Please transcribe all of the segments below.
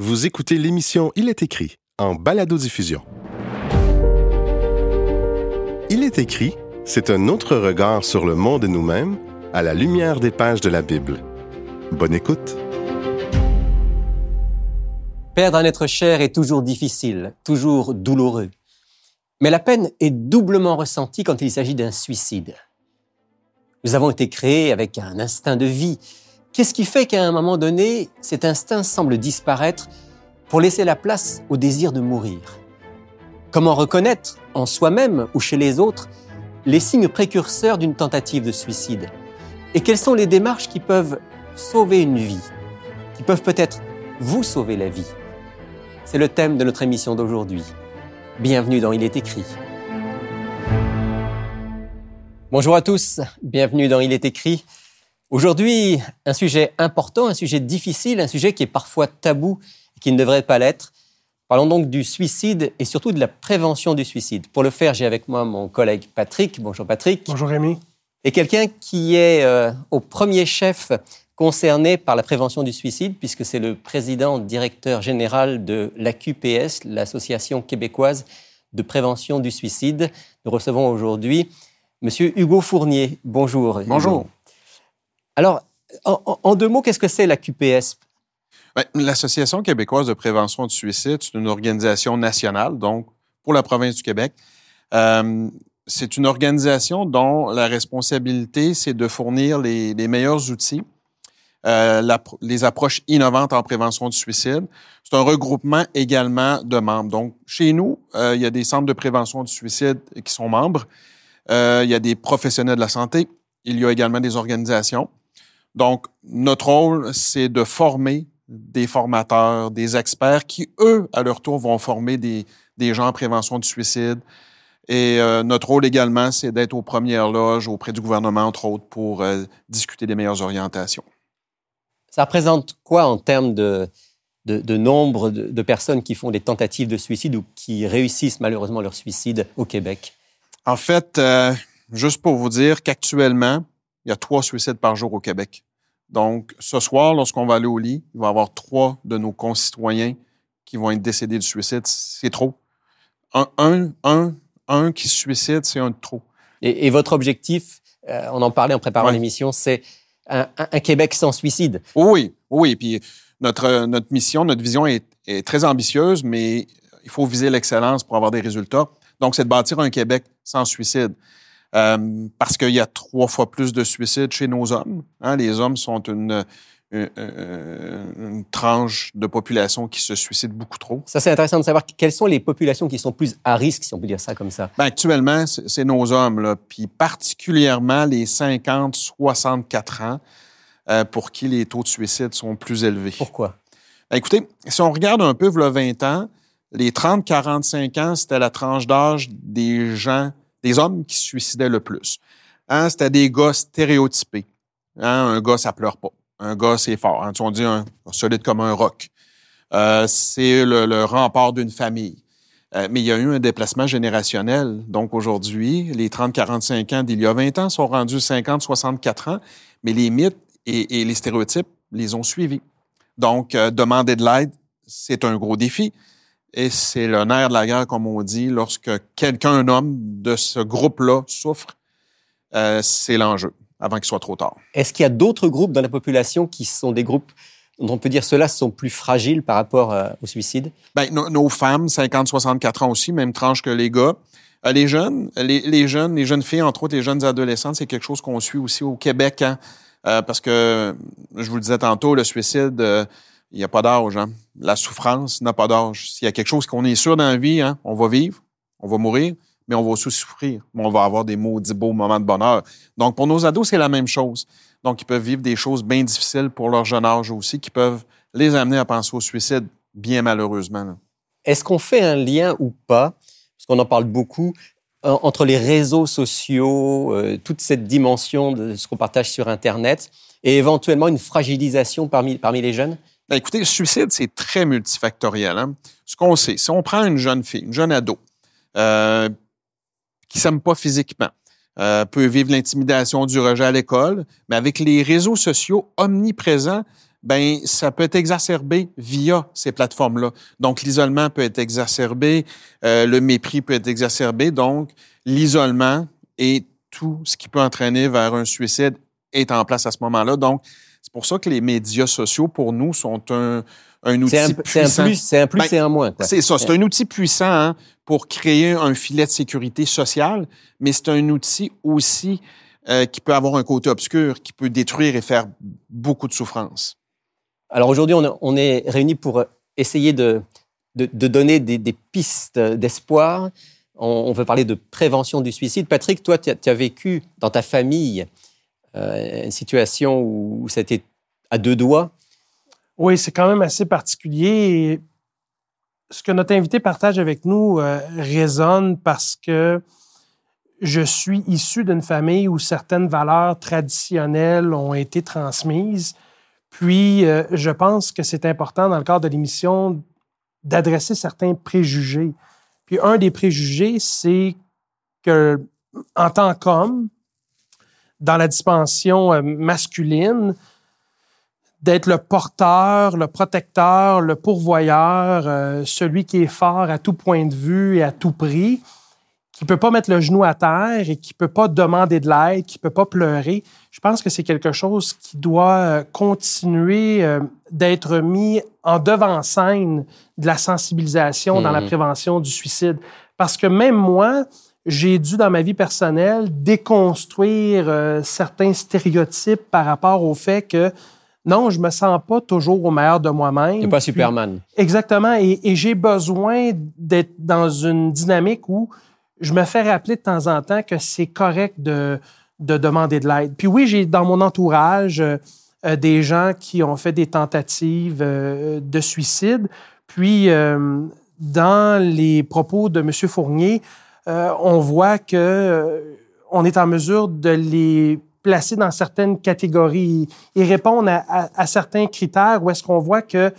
Vous écoutez l'émission Il est écrit en balado-diffusion. Il est écrit, c'est un autre regard sur le monde et nous-mêmes à la lumière des pages de la Bible. Bonne écoute. Perdre un être cher est toujours difficile, toujours douloureux. Mais la peine est doublement ressentie quand il s'agit d'un suicide. Nous avons été créés avec un instinct de vie. Qu'est-ce qui fait qu'à un moment donné, cet instinct semble disparaître pour laisser la place au désir de mourir? Comment reconnaître, en soi-même ou chez les autres, les signes précurseurs d'une tentative de suicide? Et quelles sont les démarches qui peuvent sauver une vie, qui peuvent peut-être vous sauver la vie? C'est le thème de notre émission d'aujourd'hui. Bienvenue dans Il est écrit. Bonjour à tous, bienvenue dans Il est écrit. Aujourd'hui, un sujet important, un sujet difficile, un sujet qui est parfois tabou et qui ne devrait pas l'être. Parlons donc du suicide et surtout de la prévention du suicide. Pour le faire, j'ai avec moi mon collègue Patrick. Bonjour Patrick. Bonjour Rémi. Et quelqu'un qui est euh, au premier chef concerné par la prévention du suicide, puisque c'est le président directeur général de l'AQPS, l'Association québécoise de prévention du suicide. Nous recevons aujourd'hui Monsieur Hugo Fournier. Bonjour. Bonjour. Alors, en, deux mots, qu'est-ce que c'est l'AQPS ben, L'Association québécoise de prévention du suicide, c'est une organisation nationale, donc pour la province du Québec. Euh, c'est une organisation dont la responsabilité, c'est de fournir les meilleurs outils euh, les approches innovantes en prévention du suicide. C'est un regroupement également de membres. Donc, chez nous, euh, il y a des centres de prévention du suicide qui sont membres. Il y a des professionnels de la santé. Il y a également des organisations. Donc, notre rôle, c'est de former des formateurs, des experts qui, eux, à leur tour, vont former des, des gens en prévention du suicide. Et notre rôle également, c'est d'être aux premières loges auprès du gouvernement, entre autres, pour discuter des meilleures orientations. Ça représente quoi en termes de, de, nombre de, personnes qui font des tentatives de suicide ou qui réussissent malheureusement leur suicide au Québec? En fait, euh, juste pour vous dire qu'actuellement, il y a trois suicides par jour au Québec. Donc, ce soir, lorsqu'on va aller au lit, il va y avoir trois de nos concitoyens qui vont être décédés du suicide. C'est trop. Un, un, un, un qui se suicide, c'est un de trop. Et, votre objectif, euh, on en parlait en préparant l'émission, c'est un, Québec sans suicide. Oui, oui. Puis notre, notre mission, notre vision est, très ambitieuse, mais il faut viser l'excellence pour avoir des résultats. Donc, c'est de bâtir un Québec sans suicide. Euh, parce qu'il y a trois fois plus de suicides chez nos hommes. Hein. Les hommes sont une, une, tranche de population qui se suicide beaucoup trop. Ça, c'est intéressant de savoir quelles sont les populations qui sont plus à risque, si on peut dire ça comme ça. Ben, actuellement, c'est nos hommes, là, puis particulièrement les 50-64 ans euh, pour qui les taux de suicide sont plus élevés. Pourquoi? Ben, écoutez, si on regarde un peu, le 20 ans, les 30-45 ans, c'était la tranche d'âge des gens, des hommes qui se suicidaient le plus. Hein, c'était des gars stéréotypés. Hein, un gars, ça pleure pas. Un gars, c'est fort. Hein. On dit un, solide comme un roc. Euh, c'est le, rempart d'une famille. Euh, mais il y a eu un déplacement générationnel. Donc aujourd'hui, les 30-45 ans d'il y a 20 ans sont rendus 50-64 ans, mais les mythes et, les stéréotypes les ont suivis. Donc, euh, demander de l'aide, c'est un gros défi. Et c'est le nerf de la guerre, comme on dit, lorsque quelqu'un, un homme de ce groupe-là souffre, c'est l'enjeu avant qu'il soit trop tard. Est-ce qu'il y a d'autres groupes dans la population qui sont des groupes dont on peut dire ceux-là sont plus fragiles par rapport euh, au suicide? Ben, nos femmes, 50-64 ans aussi, même tranche que les gars. Euh, les jeunes, les, jeunes, les jeunes filles, entre autres les jeunes adolescentes, c'est quelque chose qu'on suit aussi au Québec, hein. euh, parce que je vous le disais tantôt, le suicide, il n'y a pas d'âge. Hein. La souffrance n'a pas d'âge. S'il y a quelque chose qu'on est sûr dans la vie, hein, on va vivre, on va mourir, mais on va aussi souffrir. On va avoir des maudits beaux moments de bonheur. Donc, pour nos ados, c'est la même chose. Donc, ils peuvent vivre des choses bien difficiles pour leur jeune âge aussi, qui peuvent les amener à penser au suicide, bien malheureusement. Est-ce qu'on fait un lien ou pas, parce qu'on en parle beaucoup, entre les réseaux sociaux, euh, toute cette dimension de ce qu'on partage sur Internet, et éventuellement une fragilisation parmi, parmi les jeunes? Ben, écoutez, le suicide, c'est très multifactoriel. Hein. Ce qu'on sait, si on prend une jeune fille, une jeune ado, euh, qui s'aime pas physiquement. Euh, peut vivre l'intimidation du rejet à l'école, mais avec les réseaux sociaux omniprésents, ben ça peut être exacerbé via ces plateformes-là. Donc l'isolement peut être exacerbé, euh, le mépris peut être exacerbé, donc l'isolement et tout ce qui peut entraîner vers un suicide est en place à ce moment-là. Donc pour ça que les médias sociaux pour nous sont un, un outil C'est c'est un puissant. plus, c'est un plus Ben, et un moins. C'est ça, c'est un outil puissant hein, pour créer un filet de sécurité sociale, mais c'est un outil aussi euh, qui peut avoir un côté obscur, qui peut détruire et faire beaucoup de souffrance. Alors aujourd'hui, on, on est réunis pour essayer de, de, de donner des, des pistes d'espoir. On, on veut parler de prévention du suicide. Patrick, toi, tu as, vécu dans ta famille une situation où c'était à deux doigts? Oui, c'est quand même assez particulier. Ce que notre invité partage avec nous euh, résonne parce que je suis issu d'une famille où certaines valeurs traditionnelles ont été transmises. Puis, euh, je pense que c'est important dans le cadre de l'émission d'adresser certains préjugés. Puis, un des préjugés, c'est que, en tant qu'homme, dans la dimension euh, masculine, d'être le porteur, le protecteur, le pourvoyeur, euh, celui qui est fort à tout point de vue et à tout prix, qui peut pas mettre le genou à terre et qui peut pas demander de l'aide, qui peut pas pleurer. Je pense que c'est quelque chose qui doit euh, continuer euh, d'être mis en devant-scène de la sensibilisation dans la Mhm. prévention du suicide. Parce que même moi, j'ai dû, dans ma vie personnelle, déconstruire euh, certains stéréotypes par rapport au fait que non, je me sens pas toujours au meilleur de moi-même. Tu n'es pas Puis- Superman. Exactement. Et, et j'ai besoin d'être dans une dynamique où je me fais rappeler de temps en temps que c'est correct de, de demander de l'aide. Puis oui, j'ai dans mon entourage euh, euh, des gens qui ont fait des tentatives euh, de suicide. Puis dans les propos de M. Fournier, euh, on voit que euh, on est en mesure de les placer dans certaines catégories et répondre à, certains critères où est-ce qu'on voit que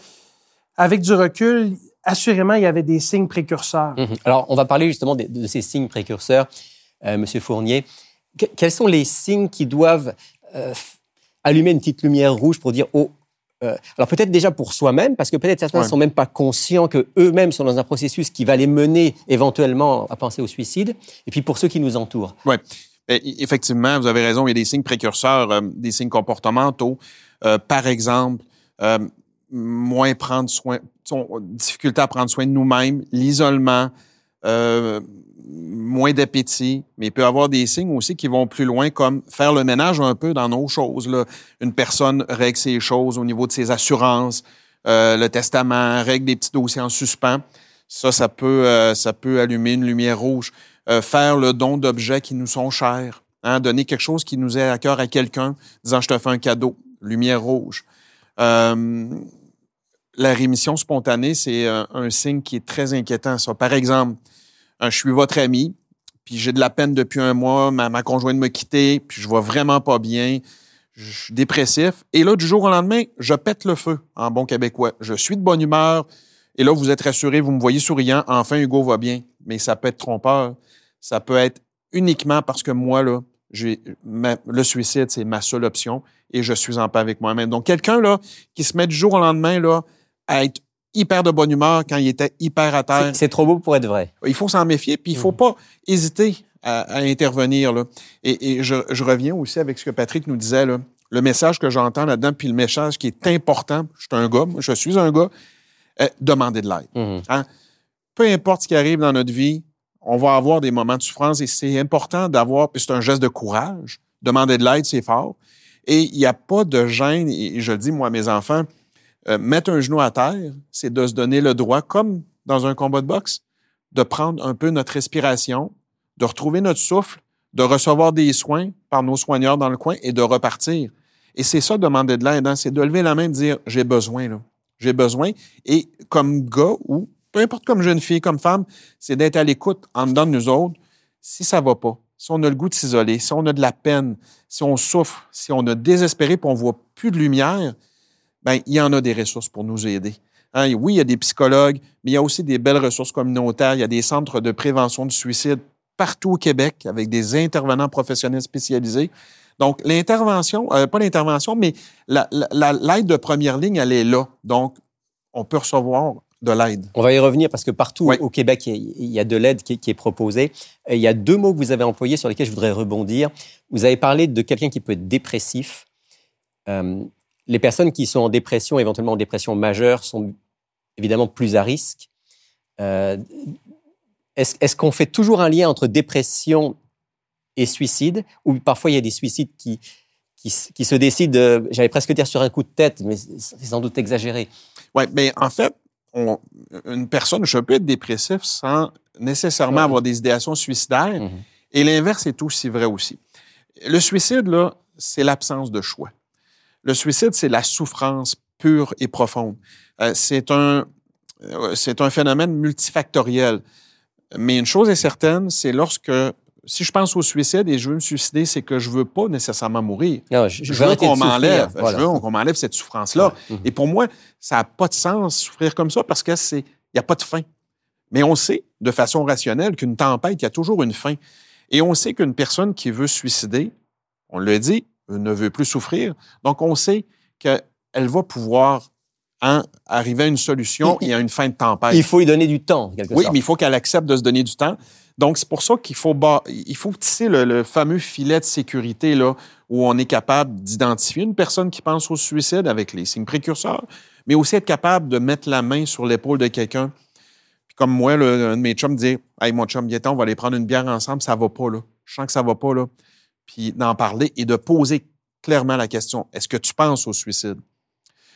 avec du recul, assurément, il y avait des signes précurseurs. Mhm. Alors, on va parler justement de, ces signes précurseurs, euh, Monsieur Fournier. Que- quels sont les signes qui doivent euh, allumer une petite lumière rouge pour dire oh euh, alors peut-être déjà pour soi-même, parce que peut-être certains ne Ouais. sont même pas conscients que eux-mêmes sont dans un processus qui va les mener éventuellement à penser au suicide, et puis pour ceux qui nous entourent. Oui. Effectivement, vous avez raison, il y a des signes précurseurs, euh, des signes comportementaux. Euh, par exemple, moins prendre soin, difficulté à prendre soin de nous-mêmes, l'isolement, euh, moins d'appétit, mais il peut avoir des signes aussi qui vont plus loin, comme faire le ménage un peu dans nos choses. Là. Une personne règle ses choses au niveau de ses assurances, euh, le testament, règle des petits dossiers en suspens. Ça, ça peut, euh, ça peut allumer une lumière rouge. Euh, faire le don d'objets qui nous sont chers, hein, donner quelque chose qui nous est à cœur à quelqu'un, disant je te fais un cadeau, lumière rouge. Euh, la rémission spontanée, c'est un, un signe qui est très inquiétant. Ça. Par exemple, euh, je suis votre ami, puis j'ai de la peine depuis un mois, ma, conjointe m'a quitté, puis je vois vraiment pas bien, je suis dépressif. Et là, du jour au lendemain, je pète le feu en bon québécois. Je suis de bonne humeur. Et là, vous êtes rassuré, vous me voyez souriant. Enfin, Hugo va bien. Mais ça peut être trompeur. Ça peut être uniquement parce que moi, là, le suicide, c'est ma seule option et je suis en paix avec moi-même. Donc, quelqu'un, là, qui se met du jour au lendemain, là, à être hyper de bonne humeur quand il était hyper à terre, C'est- trop beau pour être vrai. il faut s'en méfier, puis il faut pas hésiter à, à intervenir. Là. Et, et je, je reviens aussi avec ce que Patrick nous disait, là. le message que j'entends là-dedans, puis le message qui est important, je suis un gars, je suis un gars, euh, demander de l'aide. Mhm. Peu importe ce qui arrive dans notre vie, on va avoir des moments de souffrance et c'est important d'avoir, puis c'est un geste de courage, demander de l'aide, c'est fort. Et il n'y a pas de gêne, et je le dis moi à mes enfants, euh, mettre un genou à terre, c'est de se donner le droit, comme dans un combat de boxe, de prendre un peu notre respiration, de retrouver notre souffle, de recevoir des soins par nos soigneurs dans le coin et de repartir. Et c'est ça, demander de l'aide, hein, c'est de lever la main et dire j'ai besoin. J'ai besoin. Et comme gars ou peu importe comme jeune fille, comme femme, c'est d'être à l'écoute en dedans de nous autres. Si ça va pas, si on a le goût de s'isoler, si on a de la peine, si on souffre, si on a désespéré et on voit plus de lumière, ben il y en a des ressources pour nous aider. Hein, oui, il y a des psychologues, mais il y a aussi des belles ressources communautaires. Il y a des centres de prévention du suicide partout au Québec avec des intervenants professionnels spécialisés. Donc, l'intervention, euh, pas l'intervention, mais la- la- la- l'aide de première ligne, elle est là. Donc, on peut recevoir de l'aide. On va y revenir parce que partout Oui. au Québec, il y a- de l'aide qui, est- qui est proposée. Et il y a deux mots que vous avez employés sur lesquels je voudrais rebondir. Vous avez parlé de quelqu'un qui peut être dépressif. Euh, les personnes qui sont en dépression, éventuellement en dépression majeure, sont évidemment plus à risque. Euh, Est-ce est-ce qu'on fait toujours un lien entre dépression et suicide? Ou parfois il y a des suicides qui, qui, se décident, euh, j'allais presque dire sur un coup de tête, mais c'est sans doute exagéré. Oui, mais en fait, on- une personne, je peux être dépressif sans nécessairement avoir des idéations suicidaires. Mhm. Et l'inverse est aussi vrai aussi. Le suicide, là, c'est l'absence de choix. Le suicide, c'est la souffrance pure et profonde. Euh, c'est un, euh, c'est un phénomène multifactoriel. Mais une chose est certaine, c'est lorsque, si je pense au suicide et je veux me suicider, c'est que je veux pas nécessairement mourir. Non, je, Je veux qu'on m'enlève, voilà. je veux qu'on m'enlève cette souffrance-là. Mhm. Et pour moi, ça n'a pas de sens souffrir comme ça parce que c'est, il n'y a pas de fin. Mais on sait de façon rationnelle qu'une tempête, il y a toujours une fin. Et on sait qu'une personne qui veut se suicider, on le dit, ne veut plus souffrir. Donc, on sait qu'elle va pouvoir hein, arriver à une solution et à une fin de tempête. Il faut lui donner du temps, quelque Oui, sorte. mais il faut qu'elle accepte de se donner du temps. Donc, c'est pour ça qu'il faut, il faut tisser le, le fameux filet de sécurité là, où on est capable d'identifier une personne qui pense au suicide avec les signes précurseurs, mais aussi être capable de mettre la main sur l'épaule de quelqu'un. Comme moi, là, un de mes chums dit Hey, mon chum, viens on va aller prendre une bière ensemble, ça va pas, là. Je sens que ça va pas, là. Puis d'en parler et de poser clairement la question Est-ce que tu penses au suicide?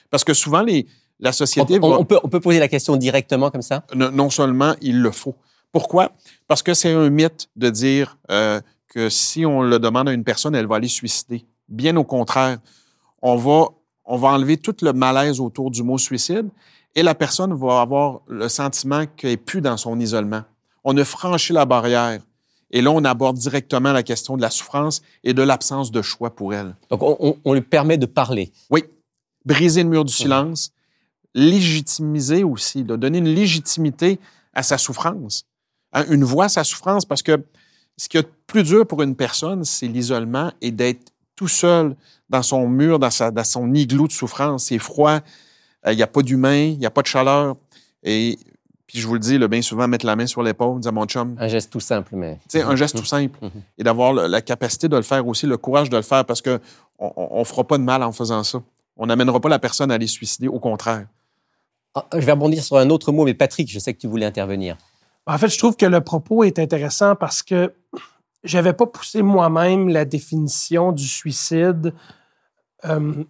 Parce que souvent, les, la société on- va on peut, on peut poser la question directement comme ça? Ne- non seulement il le faut. Pourquoi? Parce que c'est un mythe de dire euh, que si on le demande à une personne, elle va aller se suicider. Bien au contraire, on va, on va enlever tout le malaise autour du mot suicide et la personne va avoir le sentiment qu'elle n'est plus dans son isolement. On a franchi la barrière. Et là, on aborde directement la question de la souffrance et de l'absence de choix pour elle. Donc, on, on- on lui permet de parler. Oui, briser le mur du silence, légitimiser aussi, de donner une légitimité à sa souffrance, Hein, une voix à sa souffrance, parce que ce qui est plus dur pour une personne, c'est l'isolement et d'être tout seul dans son mur, dans, sa, dans son igloo de souffrance. C'est froid, euh, il n'y a pas d'humain, il n'y a pas de chaleur. Et puis je vous le dis, là, bien souvent, mettre la main sur l'épaule, dire à mon chum, Un geste tout simple, mais. tu sais, un geste tout simple. Mhm. Et d'avoir le- la capacité de le faire aussi, le courage de le faire, parce que on ne fera pas de mal en faisant ça. On n'amènera pas la personne à aller se suicider, au contraire. Ah, Je vais rebondir sur un autre mot, mais Patrick, je sais que tu voulais intervenir. En fait, je trouve que le propos est intéressant parce que j'avais pas poussé moi-même la définition du suicide euh,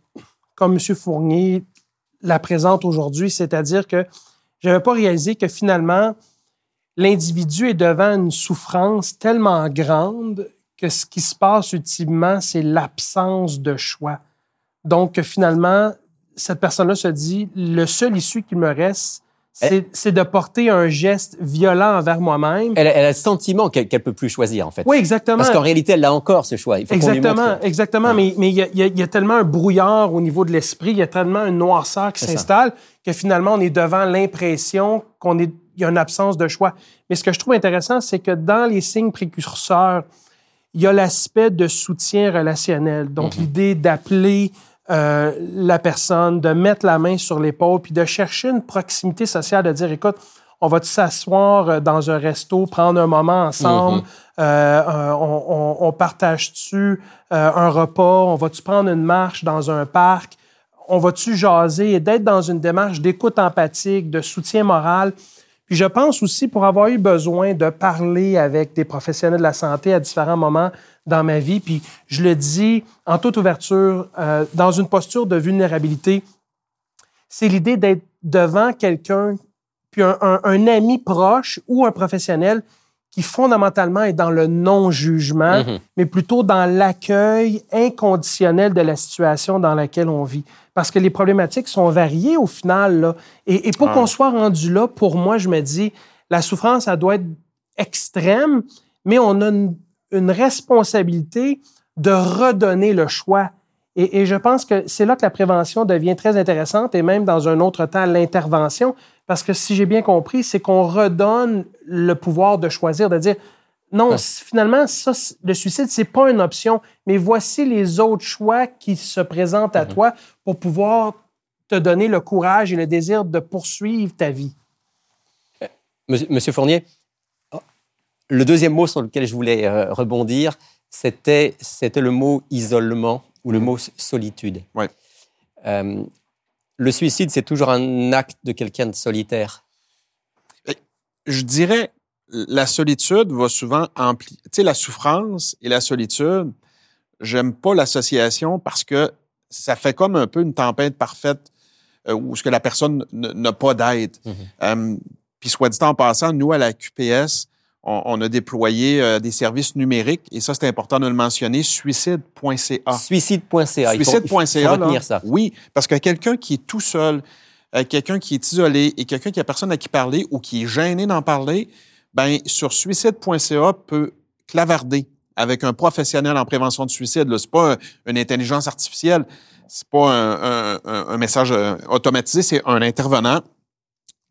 comme M. Fournier la présente aujourd'hui, c'est-à-dire que j'avais pas réalisé que finalement l'individu est devant une souffrance tellement grande que ce qui se passe ultimement, c'est l'absence de choix. Donc finalement, cette personne-là se dit le seul issue qu'il me reste, c'est de porter un geste violent envers moi-même. Elle, elle a le sentiment qu'elle ne peut plus choisir, en fait. Oui, exactement. Parce qu'en réalité, elle a encore ce choix. Il faut lui Exactement, exactement. Mais mais il y, a- y y tellement un brouillard au niveau de l'esprit, il y a tellement une noirceur qui s'installe que finalement, on est devant l'impression qu'on est il y a une absence de choix. Mais ce que je trouve intéressant, c'est que dans les signes précurseurs, il y a l'aspect de soutien relationnel. Donc, Mhm. l'idée d'appeler euh, la personne, de mettre la main sur l'épaule, puis de chercher une proximité sociale, de dire, écoute, on va s'asseoir euh, dans un resto, prendre un moment ensemble, Mhm. euh, euh, on, on- on partage-tu euh, un repas, on va-tu prendre une marche dans un parc, on va-tu jaser et d'être dans une démarche d'écoute empathique, de soutien moral. Puis je pense aussi, pour avoir eu besoin de parler avec des professionnels de la santé à différents moments dans ma vie, puis je le dis en toute ouverture, euh, dans une posture de vulnérabilité, c'est l'idée d'être devant quelqu'un, puis un, un- un ami proche ou un professionnel qui fondamentalement est dans le non-jugement, Mhm. mais plutôt dans l'accueil inconditionnel de la situation dans laquelle on vit. Parce que les problématiques sont variées au final. Là. Et, et pour Ah. qu'on soit rendu là, pour moi, je me dis, la souffrance, elle doit être extrême, mais on a une, une responsabilité de redonner le choix. Et, et je pense que c'est là que la prévention devient très intéressante et même dans un autre temps, l'intervention. Parce que si j'ai bien compris, c'est qu'on redonne le pouvoir de choisir, de dire non, finalement, ça, le suicide, c'est pas une option, mais voici les autres choix qui se présentent à Mhm. toi pour pouvoir te donner le courage et le désir de poursuivre ta vie. Monsieur, Monsieur Fournier, le deuxième mot sur lequel je voulais euh, rebondir, c'était c'était le mot isolement ou le Mhm. mot solitude. Ouais. Euh, le suicide, c'est toujours un acte de quelqu'un de solitaire. je dirais, la solitude va souvent amplifier. Tu sais, la souffrance et la solitude, j'aime pas l'association parce que ça fait comme un peu une tempête parfaite euh, où ce que la personne n'a pas d'aide. Mhm. Euh, Puis soit dit en passant, nous, à la QPS, on, on a déployé euh, des services numériques, et ça, c'est important de le mentionner, suicide.ca. Suicide.ca. Suicide.ca, retenir ça. oui, parce que quelqu'un qui est tout seul, euh, quelqu'un qui est isolé et quelqu'un qui a personne à qui parler ou qui est gêné d'en parler, ben sur suicide.ca peut clavarder avec un professionnel en prévention de suicide. Ce n'est pas un- une intelligence artificielle, c'est pas un, un- un- un message euh, automatisé, c'est un intervenant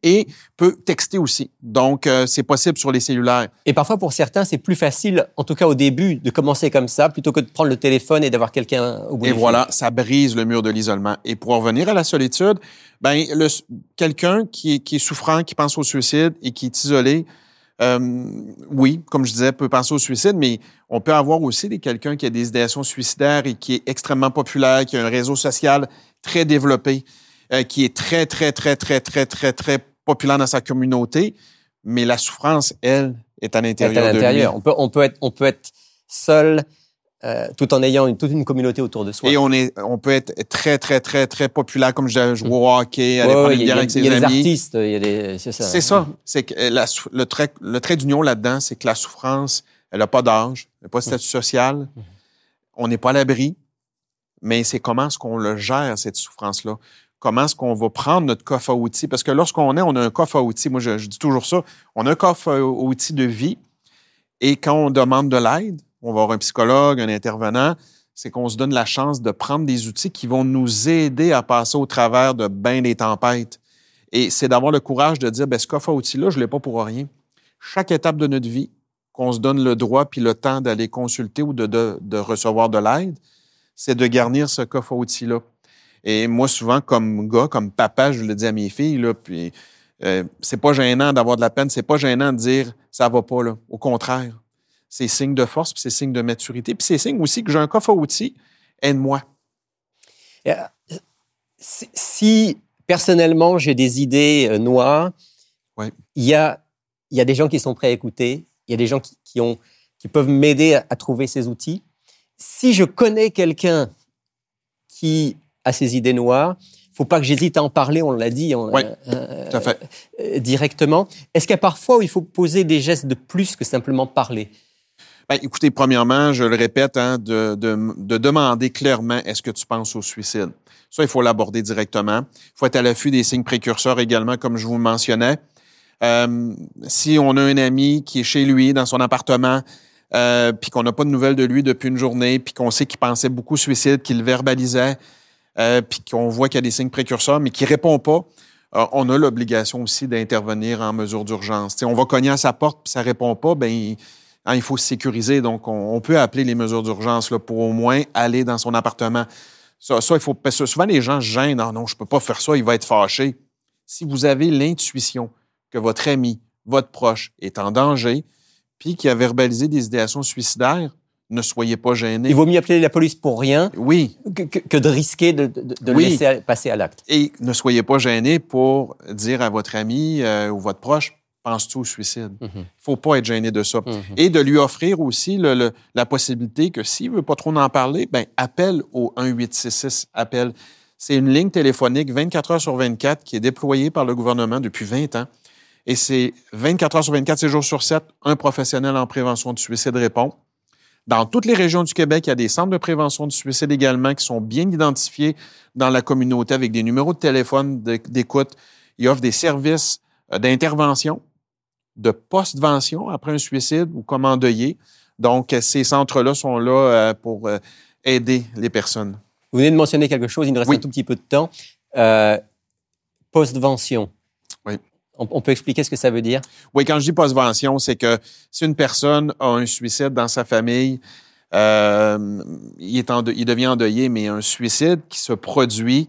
et peut texter aussi. Donc, euh, c'est possible sur les cellulaires. Et parfois, pour certains, c'est plus facile, en tout cas au début, de commencer comme ça, plutôt que de prendre le téléphone et d'avoir quelqu'un au bout Et du fil. voilà, ça brise le mur de l'isolement. Et pour revenir à la solitude, ben quelqu'un qui est, qui est souffrant, qui pense au suicide et qui est isolé, euh, oui, comme je disais, peut penser au suicide, mais on peut avoir aussi des quelqu'un qui a des idéations suicidaires et qui est extrêmement populaire, qui a un réseau social très développé, euh, qui est très, très, très, très, très, très, très populaire dans sa communauté, mais la souffrance, elle, est à l'intérieur à de lui. l'intérieur. On peut, on, peut être, on peut être seul euh, tout en ayant une, toute une communauté autour de soi. Et on est, on peut être très, très, très, très populaire, comme je jouer au hockey, aller Ouais, prendre ouais, une il y a, bière avec il y ses a des amis. artistes, il y a des, c'est ça. C'est ça. C'est que la sou- le trait, le trait d'union là-dedans, c'est que la souffrance, elle n'a pas d'âge, elle n'a pas de statut social. On n'est pas à l'abri, mais c'est comment est-ce qu'on le gère, cette souffrance-là? Comment est-ce qu'on va prendre notre coffre à outils? Parce que lorsqu'on est, on a un coffre à outils. Moi, je, dis toujours ça. On a un coffre à outils de vie. Et quand on demande de l'aide, on va avoir un psychologue, un intervenant, c'est qu'on se donne la chance de prendre des outils qui vont nous aider à passer au travers de bien des tempêtes. Et c'est d'avoir le courage de dire, ben, ce coffre à outils-là, je ne l'ai pas pour rien. Chaque étape de notre vie, qu'on se donne le droit puis le temps d'aller consulter ou de, de, de recevoir de l'aide, c'est de garnir ce coffre à outils-là. Et moi, souvent, comme gars, comme papa, je le dis à mes filles, là, puis euh, c'est pas gênant d'avoir de la peine, c'est pas gênant de dire ça va pas, là. Au contraire, c'est signe de force, puis c'est signe de maturité, puis c'est signe aussi que j'ai un coffre à outils, aide-moi. Euh, Si, si, personnellement j'ai des idées euh, noires, Ouais. il y a, y a des gens qui sont prêts à écouter, il y a des gens qui, qui ont, qui peuvent m'aider à, à trouver ces outils. Si je connais quelqu'un qui a ces idées noires, faut pas que j'hésite à en parler, on l'a dit on- Ouais, euh, Tout à fait. euh, directement. Est-ce qu'il y a parfois où il faut poser des gestes de plus que simplement parler? Ben, écoutez, premièrement, je le répète, hein, de, de, de demander clairement est-ce que tu penses au suicide? Ça, il faut l'aborder directement. Il faut être à l'affût des signes précurseurs également, comme je vous le mentionnais. Euh, si on a un ami qui est chez lui, dans son appartement, euh, puis qu'on n'a pas de nouvelles de lui depuis une journée, puis qu'on sait qu'il pensait beaucoup au suicide, qu'il verbalisait, euh, puis qu'on voit qu'il y a des signes précurseurs, mais qu'il répond pas, euh, on a l'obligation aussi d'intervenir en mesure d'urgence. On va cogner à sa porte, puis ça répond pas, ben il, hein, il faut se sécuriser. Donc, on, peut appeler les mesures d'urgence pour au moins aller dans son appartement. Ça, ça, il faut. Souvent, les gens gênent. Non, non, je peux pas faire ça, il va être fâché. Si vous avez l'intuition que votre ami, votre proche est en danger, puis qui a verbalisé des idéations suicidaires, ne soyez pas gênés. Il vaut mieux appeler la police pour rien Oui, que, de risquer de, de- de le Oui. laisser passer à l'acte. et ne soyez pas gênés pour dire à votre ami euh, ou votre proche, penses-tu au suicide? Il Mhm. faut pas être gêné de ça. Mhm. Et de lui offrir aussi le- le- la possibilité que s'il veut pas trop en parler, ben appelle au 1866 appelle. C'est une ligne téléphonique 24 heures sur 24 qui est déployée par le gouvernement depuis 20 ans. Et c'est 24 heures sur 24, 7 jours sur 7, un professionnel en prévention du suicide répond. Dans toutes les régions du Québec, il y a des centres de prévention du suicide également qui sont bien identifiés dans la communauté avec des numéros de téléphone d'écoute. Ils offrent des services euh, d'intervention, de post-vention après un suicide ou comme endeuillé. Donc, euh, ces centres-là sont là euh, pour aider les personnes. Vous venez de mentionner quelque chose, il nous reste Oui. un tout petit peu de temps. Euh, Postvention. On, peut expliquer ce que ça veut dire? Oui, quand je dis postvention, c'est que si une personne a un suicide dans sa famille, euh, il, est il devient endeuillé, mais un suicide qui se produit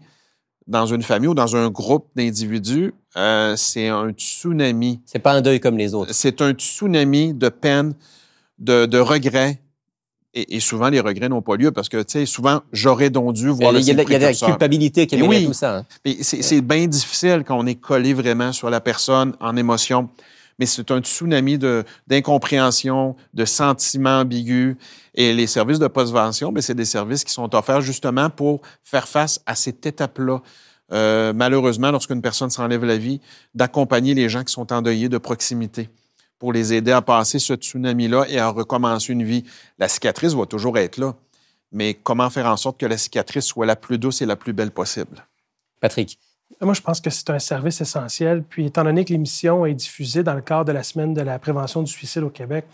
dans une famille ou dans un groupe d'individus, euh, c'est un tsunami. C'est pas un deuil comme les autres. C'est un tsunami de peine, de, de regrets. Et, et, souvent, les regrets n'ont pas lieu parce que, tu sais, souvent, j'aurais donc dû voir le Il y a, y a de la culpabilité qui est oui, tout ça. Hein. C'est bien difficile quand on est collé vraiment sur la personne en émotion mais c'est un tsunami d'incompréhension, de, sentiments ambigus. Et les services de postvention, ben, c'est des services qui sont offerts justement pour faire face à cette étape-là. Euh, malheureusement, lorsqu'une personne s'enlève la vie, d'accompagner les gens qui sont endeuillés de proximité pour les aider à passer ce tsunami-là et à recommencer une vie. La cicatrice va toujours être là, mais comment faire en sorte que la cicatrice soit la plus douce et la plus belle possible? Patrick, moi, je pense que c'est un service essentiel. Puis, étant donné que l'émission est diffusée dans le cadre de la semaine de la prévention du suicide au Québec,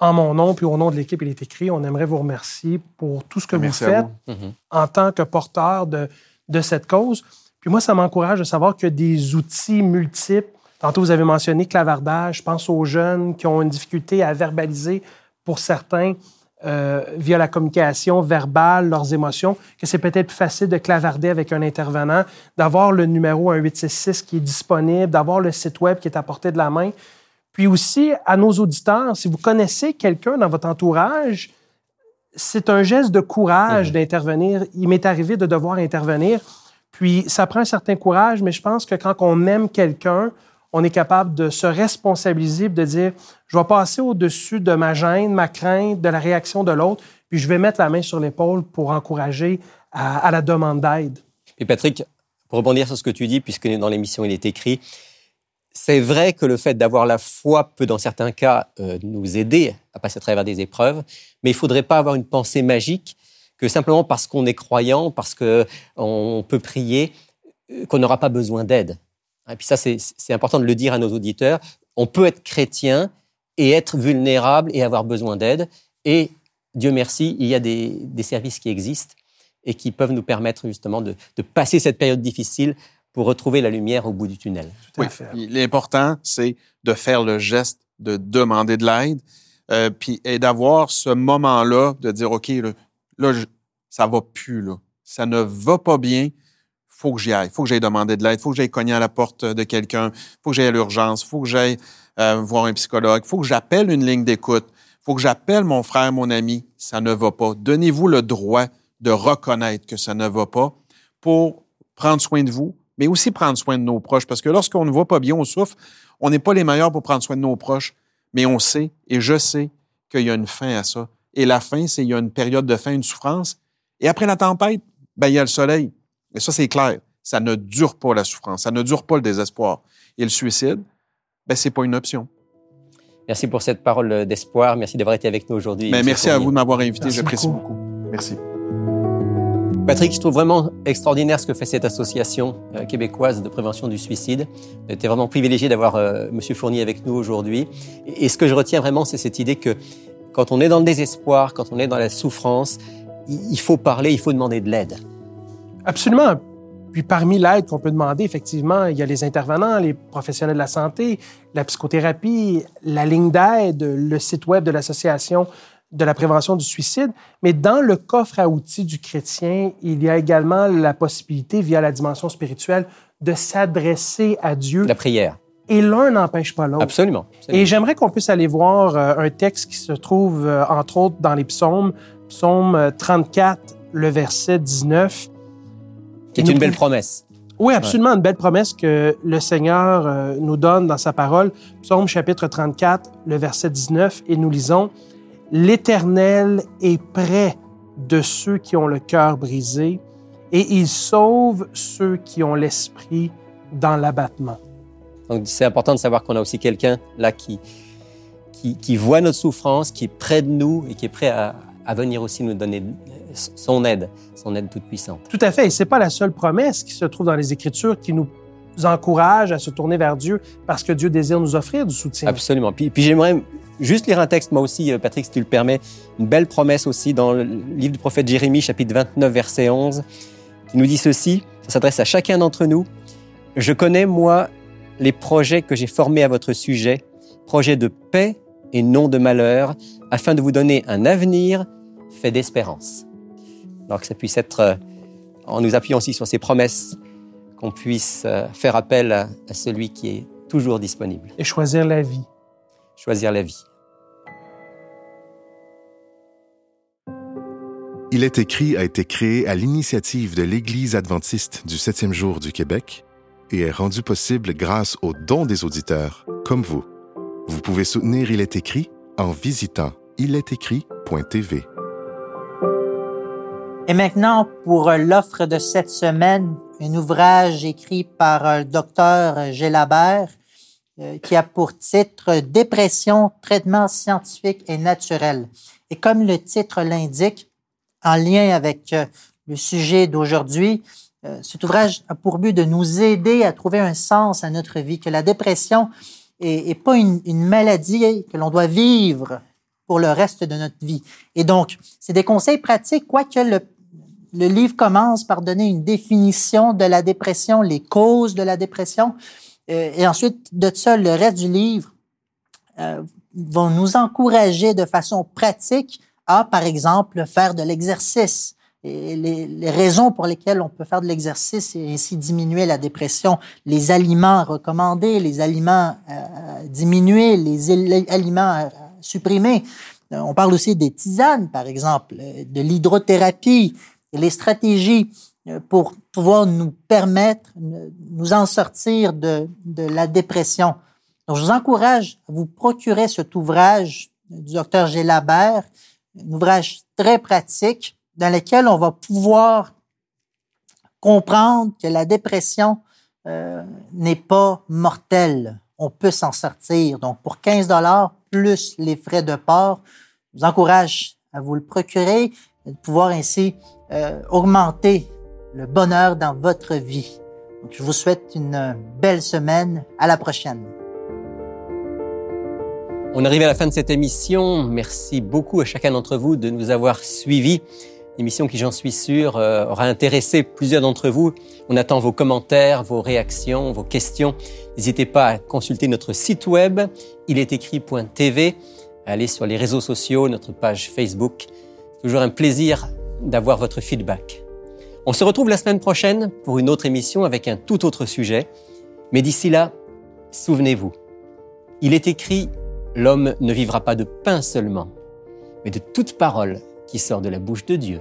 en mon nom puis au nom de l'équipe, il est écrit, on aimerait vous remercier pour tout ce que vous faites mm-hmm. en tant que porteur de, de cette cause. Puis moi, ça m'encourage de savoir que des outils multiples. Tantôt, vous avez mentionné clavardage. Je pense aux jeunes qui ont une difficulté à verbaliser pour certains euh, via la communication verbale, leurs émotions, que c'est peut-être plus facile de clavarder avec un intervenant, d'avoir le numéro 1866 qui est disponible, d'avoir le site web qui est à portée de la main. Puis aussi, à nos auditeurs, si vous connaissez quelqu'un dans votre entourage, c'est un geste de courage mhm. d'intervenir. Il m'est arrivé de devoir intervenir. Puis ça prend un certain courage, mais je pense que quand on aime quelqu'un, on est capable de se responsabiliser, de dire, je vais passer au-dessus de ma gêne, ma crainte, de la réaction de l'autre, puis je vais mettre la main sur l'épaule pour encourager à, la demande d'aide. Et Patrick, pour rebondir sur ce que tu dis, puisque dans l'émission il est écrit, c'est vrai que le fait d'avoir la foi peut, dans certains cas, euh, nous aider à passer à travers des épreuves, mais il ne faudrait pas avoir une pensée magique que simplement parce qu'on est croyant, parce qu'on peut prier, euh, qu'on n'aura pas besoin d'aide. Et puis ça, c'est important de le dire à nos auditeurs. On peut être chrétien et être vulnérable et avoir besoin d'aide. Et Dieu merci, il y a des, services qui existent et qui peuvent nous permettre justement de, passer cette période difficile pour retrouver la lumière au bout du tunnel. oui, l'important, c'est de faire le geste de demander de l'aide, euh, puis et d'avoir ce moment-là de dire ok, là, là ça va plus là, ça ne va pas bien, faut que j'y aille, faut que j'aille demander de l'aide, faut que j'aille cogner à la porte de quelqu'un, faut que j'aille à l'urgence, faut que j'aille euh, voir un psychologue, faut que j'appelle une ligne d'écoute, faut que j'appelle mon frère, mon ami, ça ne va pas. Donnez-vous le droit de reconnaître que ça ne va pas pour prendre soin de vous, mais aussi prendre soin de nos proches, parce que lorsqu'on ne va pas bien, on souffre, on n'est pas les meilleurs pour prendre soin de nos proches, mais on sait, et je sais qu'il y a une fin à ça. Et la fin, c'est il y a une période de fin, une souffrance. Et après la tempête, ben, il y a le soleil. Et ça, c'est clair. Ça ne dure pas la souffrance, ça ne dure pas le désespoir. Et le suicide, ben, c'est pas une option. Merci pour cette parole d'espoir. Merci d'avoir été avec nous aujourd'hui. Mais ben, merci à vous de m'avoir invité. J'apprécie beaucoup. Merci. Patrick, je trouve vraiment extraordinaire ce que fait cette association euh, québécoise de prévention du suicide. J'étais vraiment privilégié d'avoir euh, M. Fournier avec nous aujourd'hui. Et, ce que je retiens vraiment, c'est cette idée que quand on est dans le désespoir, quand on est dans la souffrance, il faut parler, il faut demander de l'aide. Absolument. Puis parmi l'aide qu'on peut demander, effectivement, il y a les intervenants, les professionnels de la santé, la psychothérapie, la ligne d'aide, le site web de l'Association de la prévention du suicide. Mais dans le coffre à outils du chrétien, il y a également la possibilité, via la dimension spirituelle, de s'adresser à Dieu. La prière. Et l'un n'empêche pas l'autre. Absolument, Et j'aimerais qu'on puisse aller voir euh, un texte qui se trouve, euh, entre autres, dans les psaumes, psaume 34, euh, le verset 19 qui est une belle promesse. Oui, absolument, une belle promesse que le Seigneur euh, nous donne dans sa parole. Psaume chapitre 34, le verset 19, et nous lisons, L'Éternel est près de ceux qui ont le cœur brisé, et il sauve ceux qui ont l'esprit dans l'abattement. Donc c'est important de savoir qu'on a aussi quelqu'un là qui, qui, qui, voit notre souffrance, qui est près de nous et qui est prêt à, à venir aussi nous donner son aide, son aide toute puissante. Tout à fait. Et c'est pas la seule promesse qui se trouve dans les Écritures qui nous encourage à se tourner vers Dieu parce que Dieu désire nous offrir du soutien. Absolument. Puis, puis j'aimerais juste lire un texte, moi aussi, euh, Patrick, si tu le permets, une belle promesse aussi dans le livre du prophète Jérémie, chapitre 29, verset 11, qui nous dit ceci, ça s'adresse à chacun d'entre nous. Je connais, moi, les projets que j'ai formés à votre sujet, projets de paix et non de malheur, afin de vous donner un avenir fait d'espérance. Alors que ça puisse être, euh, en nous appuyant aussi sur ces promesses, qu'on puisse euh, faire appel à, à celui qui est toujours disponible. Et choisir la vie. Choisir la vie. Il est écrit a été créé à l'initiative de l'Église adventiste du septième jour du Québec et est rendu possible grâce aux dons des auditeurs, comme vous. Vous pouvez soutenir Il est écrit en visitant ilestécrit.tv. Et maintenant, pour euh, l'offre de cette semaine, un ouvrage écrit par euh, le docteur Gélabert euh, qui a pour titre Dépression, traitement scientifique et naturel. Et comme le titre l'indique, en lien avec le sujet d'aujourd'hui, cet ouvrage a pour but de nous aider à trouver un sens à notre vie, que la dépression est, pas une, une maladie que l'on doit vivre pour le reste de notre vie. Et donc, c'est des conseils pratiques, quoique le, le livre commence par donner une définition de la dépression, les causes de la dépression. Euh, et ensuite, de ça, le reste du livre euh, vont nous encourager de façon pratique à, par exemple, faire de l'exercice. Et les, les, raisons pour lesquelles on peut faire de l'exercice et ainsi diminuer la dépression, les aliments recommandés, les aliments euh, diminués, les, aliments supprimés. Euh, on parle aussi des tisanes, par exemple, euh, de l'hydrothérapie, et les stratégies pour pouvoir nous permettre, nous en sortir de, de la dépression. Donc, je vous encourage à vous procurer cet ouvrage du docteur Gélabert, un ouvrage très pratique dans lequel on va pouvoir comprendre que la dépression euh, n'est pas mortelle. On peut s'en sortir. Donc, pour 15 dollars plus les frais de port, je vous encourage à vous le procurer de pouvoir ainsi euh, augmenter le bonheur dans votre vie. Je vous souhaite une belle semaine. À la prochaine. On arrive à la fin de cette émission. Merci beaucoup à chacun d'entre vous de nous avoir suivis émission qui, j'en suis sûr, euh, aura intéressé plusieurs d'entre vous. On attend vos commentaires, vos réactions, vos questions. N'hésitez pas à consulter notre site web, il est écrit.tv, aller sur les réseaux sociaux, notre page Facebook. Toujours un plaisir d'avoir votre feedback. On se retrouve la semaine prochaine pour une autre émission avec un tout autre sujet. Mais d'ici là, souvenez-vous, il est écrit, l'homme ne vivra pas de pain seulement, mais de toute parole qui sort de la bouche de Dieu.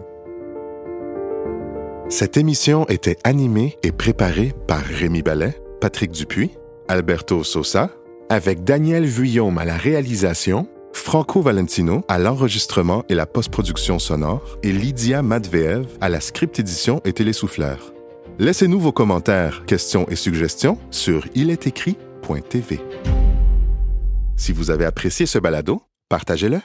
Cette émission était animée et préparée par Rémi Ballet, Patrick Dupuis, Alberto Sosa, avec Daniel Vuillaume à la réalisation, Franco Valentino à l'enregistrement et la post-production sonore et Lydia Matveev à la script édition et télésouffleur. Laissez-nous vos commentaires, questions et suggestions sur ilestécrit.tv. Si vous avez apprécié ce balado, partagez-le